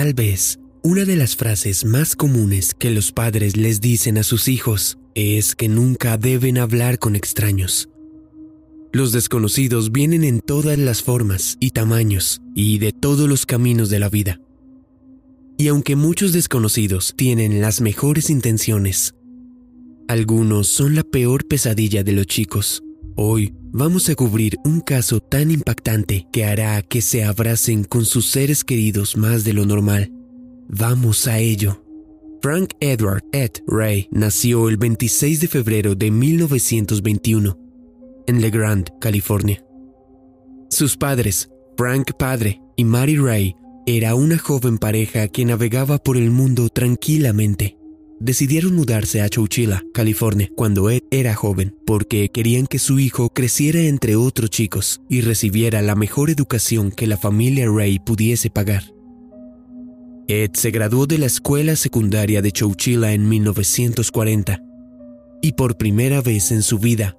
Tal vez una de las frases más comunes que los padres les dicen a sus hijos es que nunca deben hablar con extraños. Los desconocidos vienen en todas las formas y tamaños y de todos los caminos de la vida. Y aunque muchos desconocidos tienen las mejores intenciones, algunos son la peor pesadilla de los chicos. Hoy vamos a cubrir un caso tan impactante que hará que se abracen con sus seres queridos más de lo normal. Vamos a ello. Frank Edward Ed Ray nació el 26 de febrero de 1921 en LeGrand, California. Sus padres, Frank padre y Mary Ray, era una joven pareja que navegaba por el mundo tranquilamente. Decidieron mudarse a Chowchilla, California, cuando Ed era joven, porque querían que su hijo creciera entre otros chicos y recibiera la mejor educación que la familia Ray pudiese pagar. Ed se graduó de la escuela secundaria de Chowchilla en 1940 y por primera vez en su vida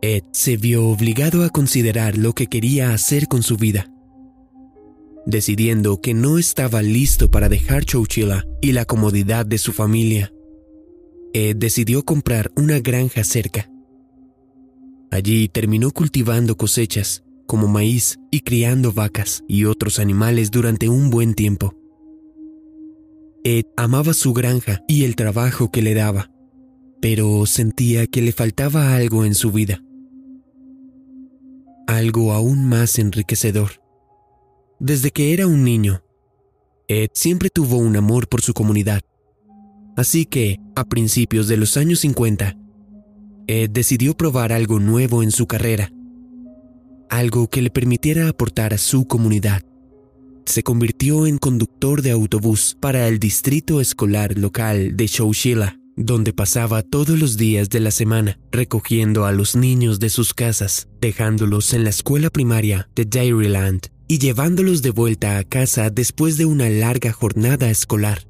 Ed se vio obligado a considerar lo que quería hacer con su vida. Decidiendo que no estaba listo para dejar Chowchilla y la comodidad de su familia, Ed decidió comprar una granja cerca. Allí terminó cultivando cosechas como maíz y criando vacas y otros animales durante un buen tiempo. Ed amaba su granja y el trabajo que le daba, pero sentía que le faltaba algo en su vida algo aún más enriquecedor. Desde que era un niño, Ed siempre tuvo un amor por su comunidad. Así que, a principios de los años 50, Ed decidió probar algo nuevo en su carrera, algo que le permitiera aportar a su comunidad. Se convirtió en conductor de autobús para el distrito escolar local de Chowchilla donde pasaba todos los días de la semana recogiendo a los niños de sus casas, dejándolos en la escuela primaria de Dairyland y llevándolos de vuelta a casa después de una larga jornada escolar.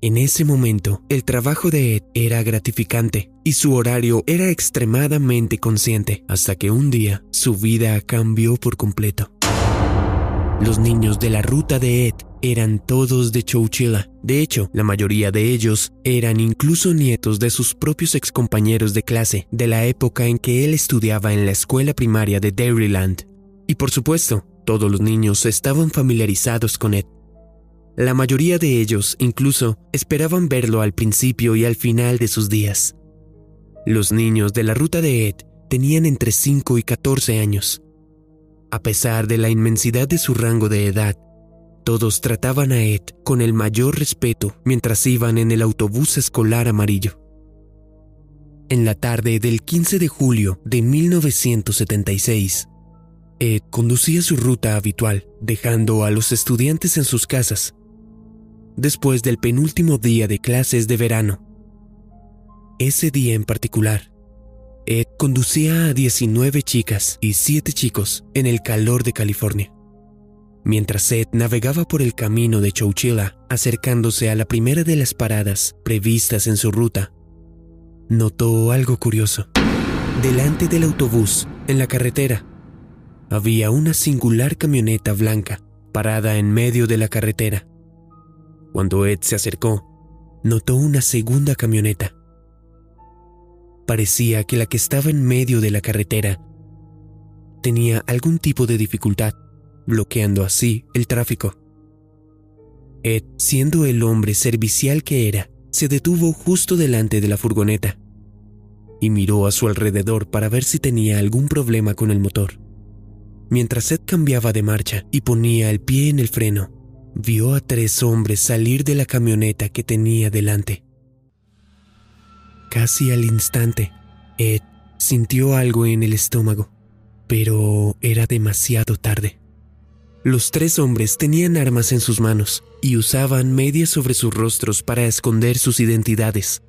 En ese momento, el trabajo de Ed era gratificante y su horario era extremadamente consciente hasta que un día su vida cambió por completo. Los niños de la ruta de Ed eran todos de Chowchilla. De hecho, la mayoría de ellos eran incluso nietos de sus propios excompañeros de clase de la época en que él estudiaba en la escuela primaria de Dairyland. Y por supuesto, todos los niños estaban familiarizados con Ed. La mayoría de ellos incluso esperaban verlo al principio y al final de sus días. Los niños de la ruta de Ed tenían entre 5 y 14 años a pesar de la inmensidad de su rango de edad, todos trataban a Ed con el mayor respeto mientras iban en el autobús escolar amarillo. En la tarde del 15 de julio de 1976, Ed conducía su ruta habitual, dejando a los estudiantes en sus casas. Después del penúltimo día de clases de verano. Ese día en particular, Ed conducía a 19 chicas y 7 chicos en el calor de California. Mientras Ed navegaba por el camino de Chowchilla, acercándose a la primera de las paradas previstas en su ruta, notó algo curioso. Delante del autobús, en la carretera, había una singular camioneta blanca parada en medio de la carretera. Cuando Ed se acercó, notó una segunda camioneta Parecía que la que estaba en medio de la carretera tenía algún tipo de dificultad, bloqueando así el tráfico. Ed, siendo el hombre servicial que era, se detuvo justo delante de la furgoneta y miró a su alrededor para ver si tenía algún problema con el motor. Mientras Ed cambiaba de marcha y ponía el pie en el freno, vio a tres hombres salir de la camioneta que tenía delante. Casi al instante, Ed sintió algo en el estómago, pero era demasiado tarde. Los tres hombres tenían armas en sus manos y usaban medias sobre sus rostros para esconder sus identidades.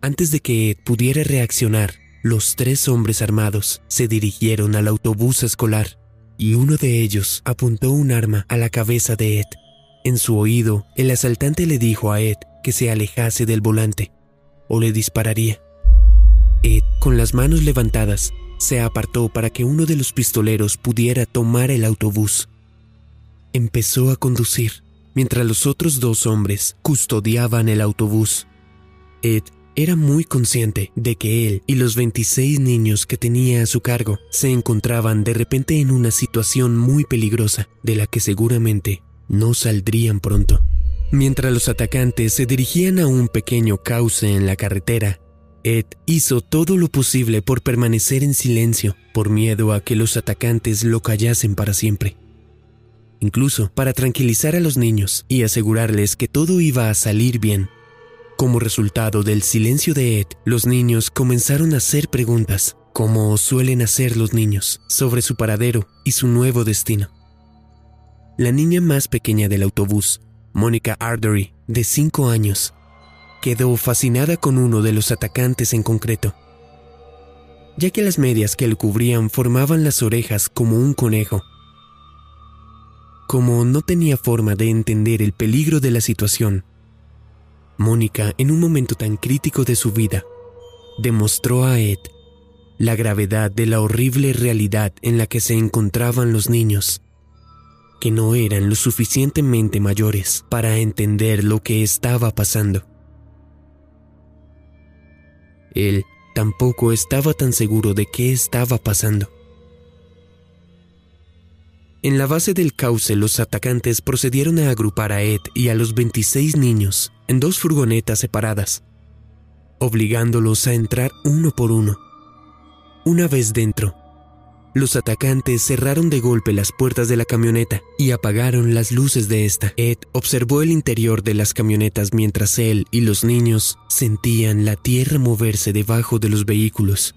Antes de que Ed pudiera reaccionar, los tres hombres armados se dirigieron al autobús escolar y uno de ellos apuntó un arma a la cabeza de Ed. En su oído, el asaltante le dijo a Ed que se alejase del volante o le dispararía. Ed, con las manos levantadas, se apartó para que uno de los pistoleros pudiera tomar el autobús. empezó a conducir, mientras los otros dos hombres custodiaban el autobús. Ed era muy consciente de que él y los 26 niños que tenía a su cargo se encontraban de repente en una situación muy peligrosa de la que seguramente no saldrían pronto. Mientras los atacantes se dirigían a un pequeño cauce en la carretera, Ed hizo todo lo posible por permanecer en silencio por miedo a que los atacantes lo callasen para siempre. Incluso para tranquilizar a los niños y asegurarles que todo iba a salir bien. Como resultado del silencio de Ed, los niños comenzaron a hacer preguntas, como suelen hacer los niños, sobre su paradero y su nuevo destino. La niña más pequeña del autobús, Mónica Ardery, de 5 años, quedó fascinada con uno de los atacantes en concreto, ya que las medias que le cubrían formaban las orejas como un conejo. Como no tenía forma de entender el peligro de la situación, Mónica, en un momento tan crítico de su vida, demostró a Ed la gravedad de la horrible realidad en la que se encontraban los niños, que no eran lo suficientemente mayores para entender lo que estaba pasando. Él tampoco estaba tan seguro de qué estaba pasando. En la base del cauce los atacantes procedieron a agrupar a Ed y a los 26 niños en dos furgonetas separadas, obligándolos a entrar uno por uno. Una vez dentro, los atacantes cerraron de golpe las puertas de la camioneta y apagaron las luces de esta. Ed observó el interior de las camionetas mientras él y los niños sentían la tierra moverse debajo de los vehículos.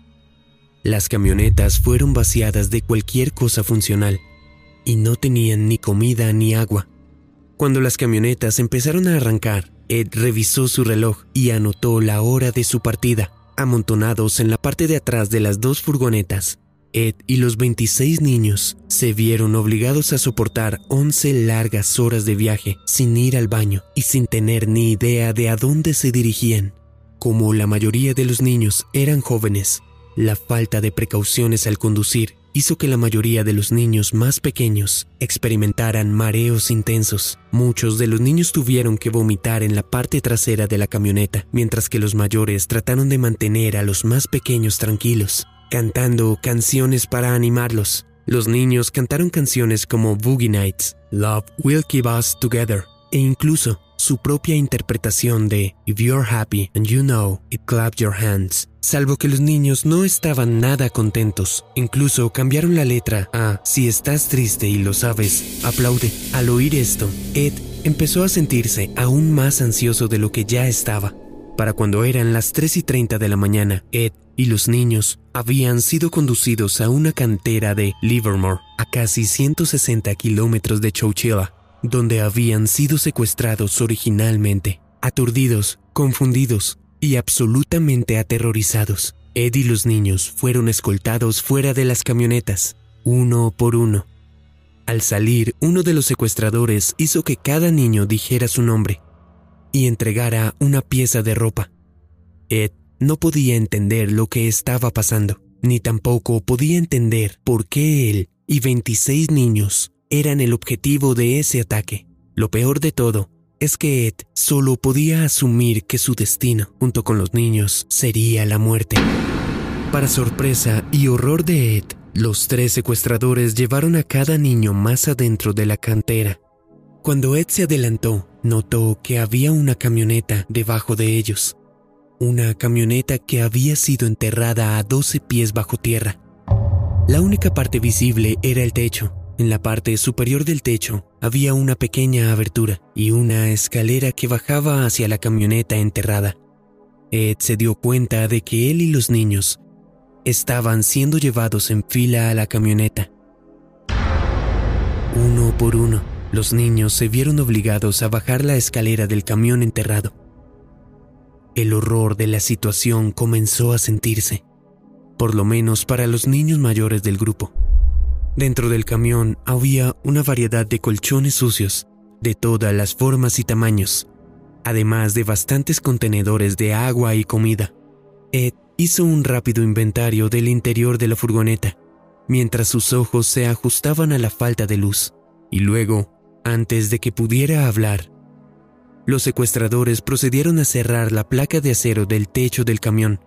Las camionetas fueron vaciadas de cualquier cosa funcional y no tenían ni comida ni agua. Cuando las camionetas empezaron a arrancar, Ed revisó su reloj y anotó la hora de su partida. Amontonados en la parte de atrás de las dos furgonetas, Ed y los 26 niños se vieron obligados a soportar 11 largas horas de viaje sin ir al baño y sin tener ni idea de a dónde se dirigían. Como la mayoría de los niños eran jóvenes, la falta de precauciones al conducir hizo que la mayoría de los niños más pequeños experimentaran mareos intensos. Muchos de los niños tuvieron que vomitar en la parte trasera de la camioneta, mientras que los mayores trataron de mantener a los más pequeños tranquilos cantando canciones para animarlos. Los niños cantaron canciones como Boogie Nights, Love Will Keep Us Together e incluso su propia interpretación de If You're Happy and You Know It Clap Your Hands. Salvo que los niños no estaban nada contentos, incluso cambiaron la letra a Si estás triste y lo sabes, aplaude. Al oír esto, Ed empezó a sentirse aún más ansioso de lo que ya estaba. Para cuando eran las 3 y 30 de la mañana, Ed y los niños habían sido conducidos a una cantera de Livermore, a casi 160 kilómetros de Chowchilla, donde habían sido secuestrados originalmente. Aturdidos, confundidos y absolutamente aterrorizados, Ed y los niños fueron escoltados fuera de las camionetas, uno por uno. Al salir, uno de los secuestradores hizo que cada niño dijera su nombre y entregara una pieza de ropa. Ed no podía entender lo que estaba pasando, ni tampoco podía entender por qué él y 26 niños eran el objetivo de ese ataque. Lo peor de todo es que Ed solo podía asumir que su destino, junto con los niños, sería la muerte. Para sorpresa y horror de Ed, los tres secuestradores llevaron a cada niño más adentro de la cantera. Cuando Ed se adelantó, notó que había una camioneta debajo de ellos una camioneta que había sido enterrada a 12 pies bajo tierra. La única parte visible era el techo. En la parte superior del techo había una pequeña abertura y una escalera que bajaba hacia la camioneta enterrada. Ed se dio cuenta de que él y los niños estaban siendo llevados en fila a la camioneta. Uno por uno, los niños se vieron obligados a bajar la escalera del camión enterrado. El horror de la situación comenzó a sentirse, por lo menos para los niños mayores del grupo. Dentro del camión había una variedad de colchones sucios, de todas las formas y tamaños, además de bastantes contenedores de agua y comida. Ed hizo un rápido inventario del interior de la furgoneta, mientras sus ojos se ajustaban a la falta de luz, y luego Antes de que pudiera hablar, los secuestradores procedieron a cerrar la placa de acero del techo del camión.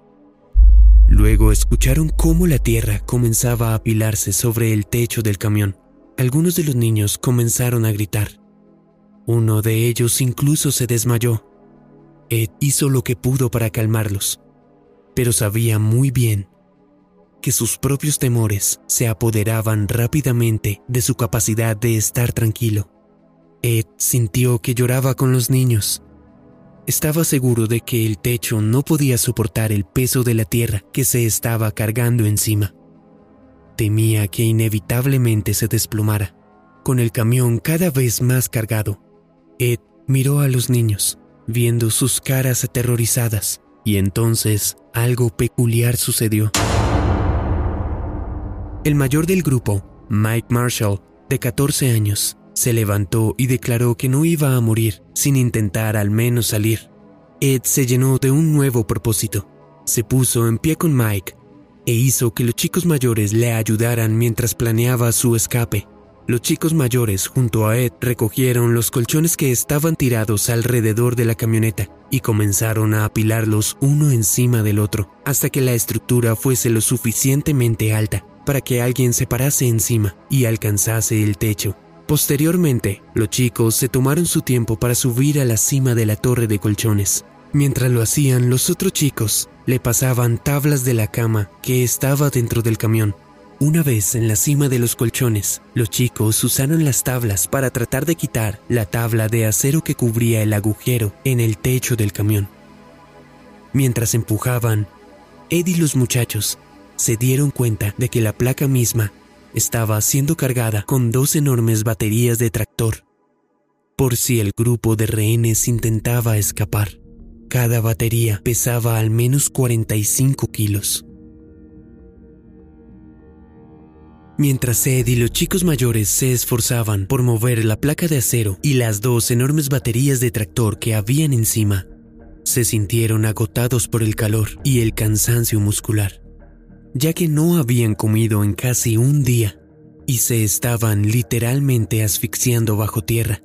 Luego escucharon cómo la tierra comenzaba a apilarse sobre el techo del camión. Algunos de los niños comenzaron a gritar. Uno de ellos incluso se desmayó. Ed hizo lo que pudo para calmarlos, pero sabía muy bien que sus propios temores se apoderaban rápidamente de su capacidad de estar tranquilo. Ed sintió que lloraba con los niños. Estaba seguro de que el techo no podía soportar el peso de la tierra que se estaba cargando encima. Temía que inevitablemente se desplomara, con el camión cada vez más cargado. Ed miró a los niños, viendo sus caras aterrorizadas, y entonces algo peculiar sucedió. El mayor del grupo, Mike Marshall, de 14 años, se levantó y declaró que no iba a morir sin intentar al menos salir. Ed se llenó de un nuevo propósito. Se puso en pie con Mike e hizo que los chicos mayores le ayudaran mientras planeaba su escape. Los chicos mayores junto a Ed recogieron los colchones que estaban tirados alrededor de la camioneta y comenzaron a apilarlos uno encima del otro hasta que la estructura fuese lo suficientemente alta para que alguien se parase encima y alcanzase el techo. Posteriormente, los chicos se tomaron su tiempo para subir a la cima de la torre de colchones. Mientras lo hacían, los otros chicos le pasaban tablas de la cama que estaba dentro del camión. Una vez en la cima de los colchones, los chicos usaron las tablas para tratar de quitar la tabla de acero que cubría el agujero en el techo del camión. Mientras empujaban, Ed y los muchachos se dieron cuenta de que la placa misma estaba siendo cargada con dos enormes baterías de tractor, por si el grupo de rehenes intentaba escapar. Cada batería pesaba al menos 45 kilos. Mientras Ed y los chicos mayores se esforzaban por mover la placa de acero y las dos enormes baterías de tractor que habían encima, se sintieron agotados por el calor y el cansancio muscular ya que no habían comido en casi un día y se estaban literalmente asfixiando bajo tierra.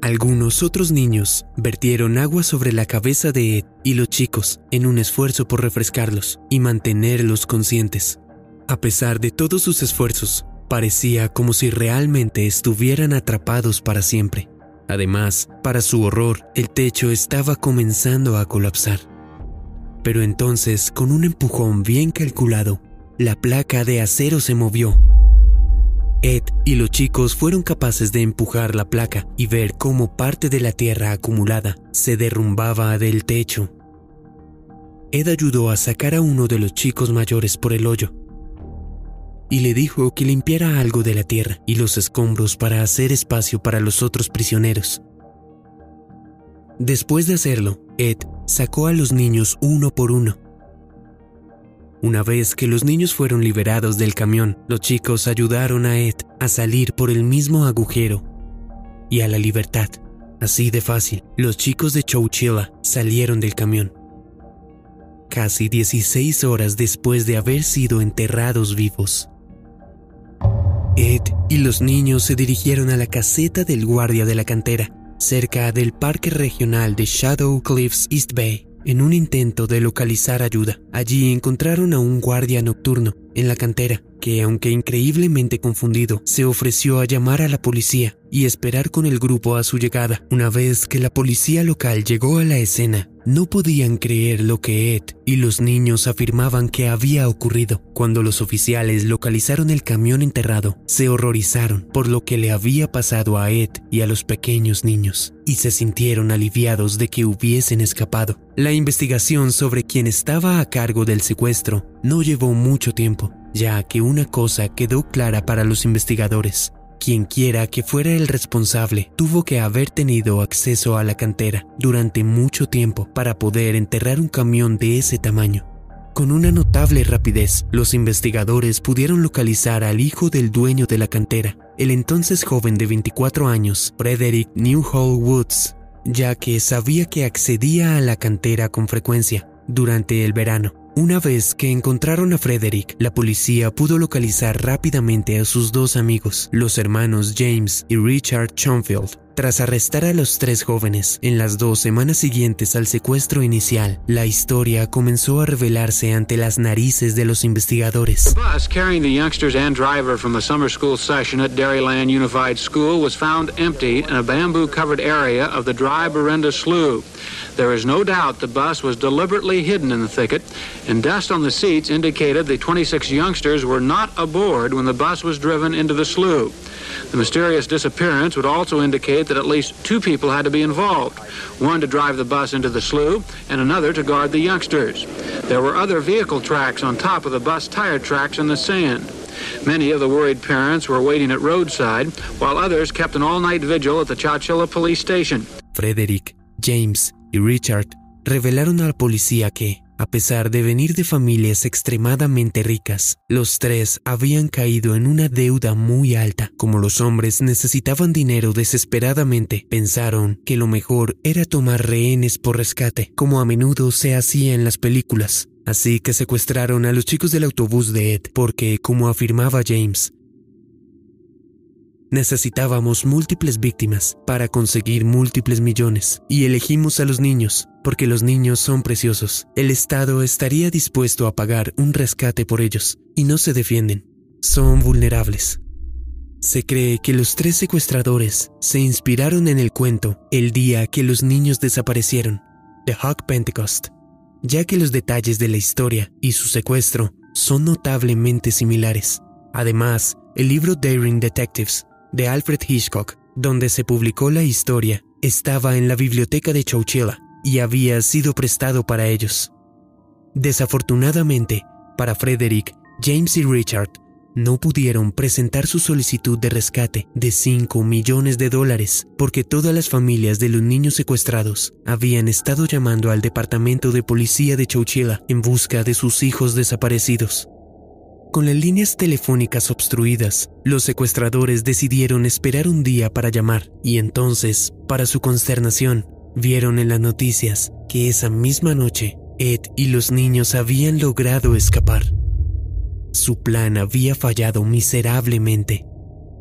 Algunos otros niños vertieron agua sobre la cabeza de Ed y los chicos en un esfuerzo por refrescarlos y mantenerlos conscientes. A pesar de todos sus esfuerzos, parecía como si realmente estuvieran atrapados para siempre. Además, para su horror, el techo estaba comenzando a colapsar. Pero entonces, con un empujón bien calculado, la placa de acero se movió. Ed y los chicos fueron capaces de empujar la placa y ver cómo parte de la tierra acumulada se derrumbaba del techo. Ed ayudó a sacar a uno de los chicos mayores por el hoyo y le dijo que limpiara algo de la tierra y los escombros para hacer espacio para los otros prisioneros. Después de hacerlo, Ed sacó a los niños uno por uno. Una vez que los niños fueron liberados del camión, los chicos ayudaron a Ed a salir por el mismo agujero y a la libertad. Así de fácil, los chicos de Chowchilla salieron del camión. Casi 16 horas después de haber sido enterrados vivos. Ed y los niños se dirigieron a la caseta del guardia de la cantera, cerca del Parque Regional de Shadow Cliffs East Bay, en un intento de localizar ayuda. Allí encontraron a un guardia nocturno en la cantera, que aunque increíblemente confundido, se ofreció a llamar a la policía y esperar con el grupo a su llegada. Una vez que la policía local llegó a la escena, no podían creer lo que Ed y los niños afirmaban que había ocurrido. Cuando los oficiales localizaron el camión enterrado, se horrorizaron por lo que le había pasado a Ed y a los pequeños niños, y se sintieron aliviados de que hubiesen escapado. La investigación sobre quién estaba a cargo del secuestro no llevó mucho tiempo, ya que una cosa quedó clara para los investigadores. Quien quiera que fuera el responsable tuvo que haber tenido acceso a la cantera durante mucho tiempo para poder enterrar un camión de ese tamaño. Con una notable rapidez, los investigadores pudieron localizar al hijo del dueño de la cantera, el entonces joven de 24 años, Frederick Newhall Woods, ya que sabía que accedía a la cantera con frecuencia durante el verano Una vez que encontraron a Frederick, la policía pudo localizar rápidamente a sus dos amigos, los hermanos James y Richard Chomfield. Tras arrestar a los tres jóvenes en las dos semanas siguientes al secuestro inicial, la historia comenzó a revelarse ante las narices de los investigadores. The bus carrying the youngsters and driver from the summer school session at Dairyland Unified School was found empty in a bamboo-covered area of the dry Berenda Slough. There is no doubt the bus was deliberately hidden in the thicket, and dust on the seats indicated the 26 youngsters were not aboard when the bus was driven into the slough. The mysterious disappearance would also indicate that at least two people had to be involved one to drive the bus into the slough, and another to guard the youngsters. There were other vehicle tracks on top of the bus tire tracks in the sand. Many of the worried parents were waiting at roadside, while others kept an all night vigil at the Chowchilla police station. Frederick, James y Richard revelaron a la policía que, a pesar de venir de familias extremadamente ricas, los tres habían caído en una deuda muy alta. Como los hombres necesitaban dinero desesperadamente, pensaron que lo mejor era tomar rehenes por rescate, como a menudo se hacía en las películas. Así que secuestraron a los chicos del autobús de Ed, porque, como afirmaba James, Necesitábamos múltiples víctimas para conseguir múltiples millones y elegimos a los niños porque los niños son preciosos. El Estado estaría dispuesto a pagar un rescate por ellos y no se defienden. Son vulnerables. Se cree que los tres secuestradores se inspiraron en el cuento el día que los niños desaparecieron, The Hawk Pentecost, ya que los detalles de la historia y su secuestro son notablemente similares. Además, el libro Daring Detectives de Alfred Hitchcock, donde se publicó la historia, estaba en la biblioteca de Chowchilla y había sido prestado para ellos. Desafortunadamente, para Frederick, James y Richard no pudieron presentar su solicitud de rescate de 5 millones de dólares porque todas las familias de los niños secuestrados habían estado llamando al departamento de policía de Chowchilla en busca de sus hijos desaparecidos. Con las líneas telefónicas obstruidas, los secuestradores decidieron esperar un día para llamar y entonces, para su consternación, vieron en las noticias que esa misma noche Ed y los niños habían logrado escapar. Su plan había fallado miserablemente.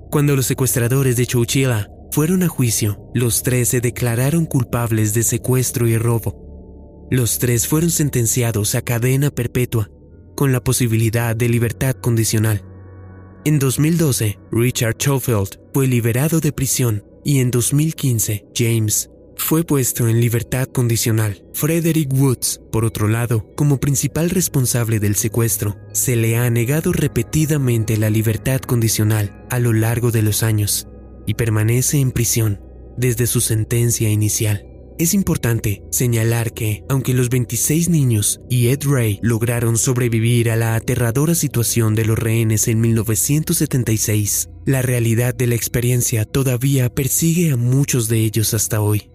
Cuando los secuestradores de Chowchilla fueron a juicio, los tres se declararon culpables de secuestro y robo. Los tres fueron sentenciados a cadena perpetua con la posibilidad de libertad condicional. En 2012, Richard Schofield fue liberado de prisión y en 2015, James fue puesto en libertad condicional. Frederick Woods, por otro lado, como principal responsable del secuestro, se le ha negado repetidamente la libertad condicional a lo largo de los años y permanece en prisión desde su sentencia inicial. Es importante señalar que, aunque los 26 niños y Ed Ray lograron sobrevivir a la aterradora situación de los rehenes en 1976, la realidad de la experiencia todavía persigue a muchos de ellos hasta hoy.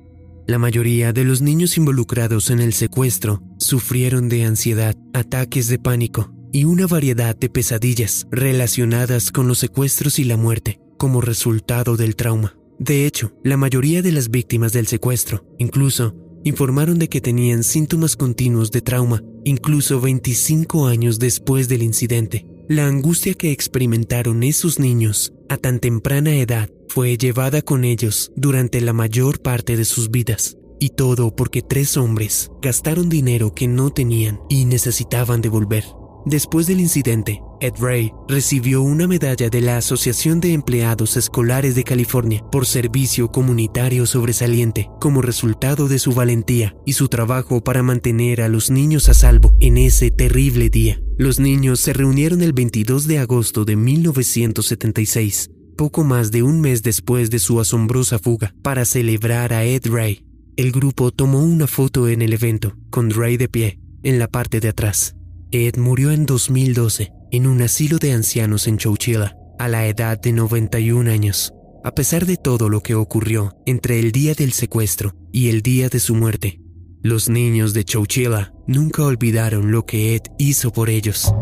La mayoría de los niños involucrados en el secuestro sufrieron de ansiedad, ataques de pánico y una variedad de pesadillas relacionadas con los secuestros y la muerte como resultado del trauma. De hecho, la mayoría de las víctimas del secuestro, incluso, informaron de que tenían síntomas continuos de trauma, incluso 25 años después del incidente. La angustia que experimentaron esos niños a tan temprana edad fue llevada con ellos durante la mayor parte de sus vidas. Y todo porque tres hombres gastaron dinero que no tenían y necesitaban devolver. Después del incidente, Ed Ray recibió una medalla de la Asociación de Empleados Escolares de California por servicio comunitario sobresaliente como resultado de su valentía y su trabajo para mantener a los niños a salvo en ese terrible día. Los niños se reunieron el 22 de agosto de 1976, poco más de un mes después de su asombrosa fuga, para celebrar a Ed Ray. El grupo tomó una foto en el evento, con Ray de pie, en la parte de atrás. Ed murió en 2012 en un asilo de ancianos en Chowchilla a la edad de 91 años. A pesar de todo lo que ocurrió entre el día del secuestro y el día de su muerte, los niños de Chowchilla nunca olvidaron lo que Ed hizo por ellos.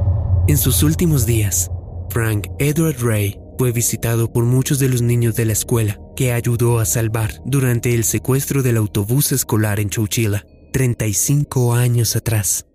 En sus últimos días, Frank Edward Ray fue visitado por muchos de los niños de la escuela que ayudó a salvar durante el secuestro del autobús escolar en Chowchilla 35 años atrás.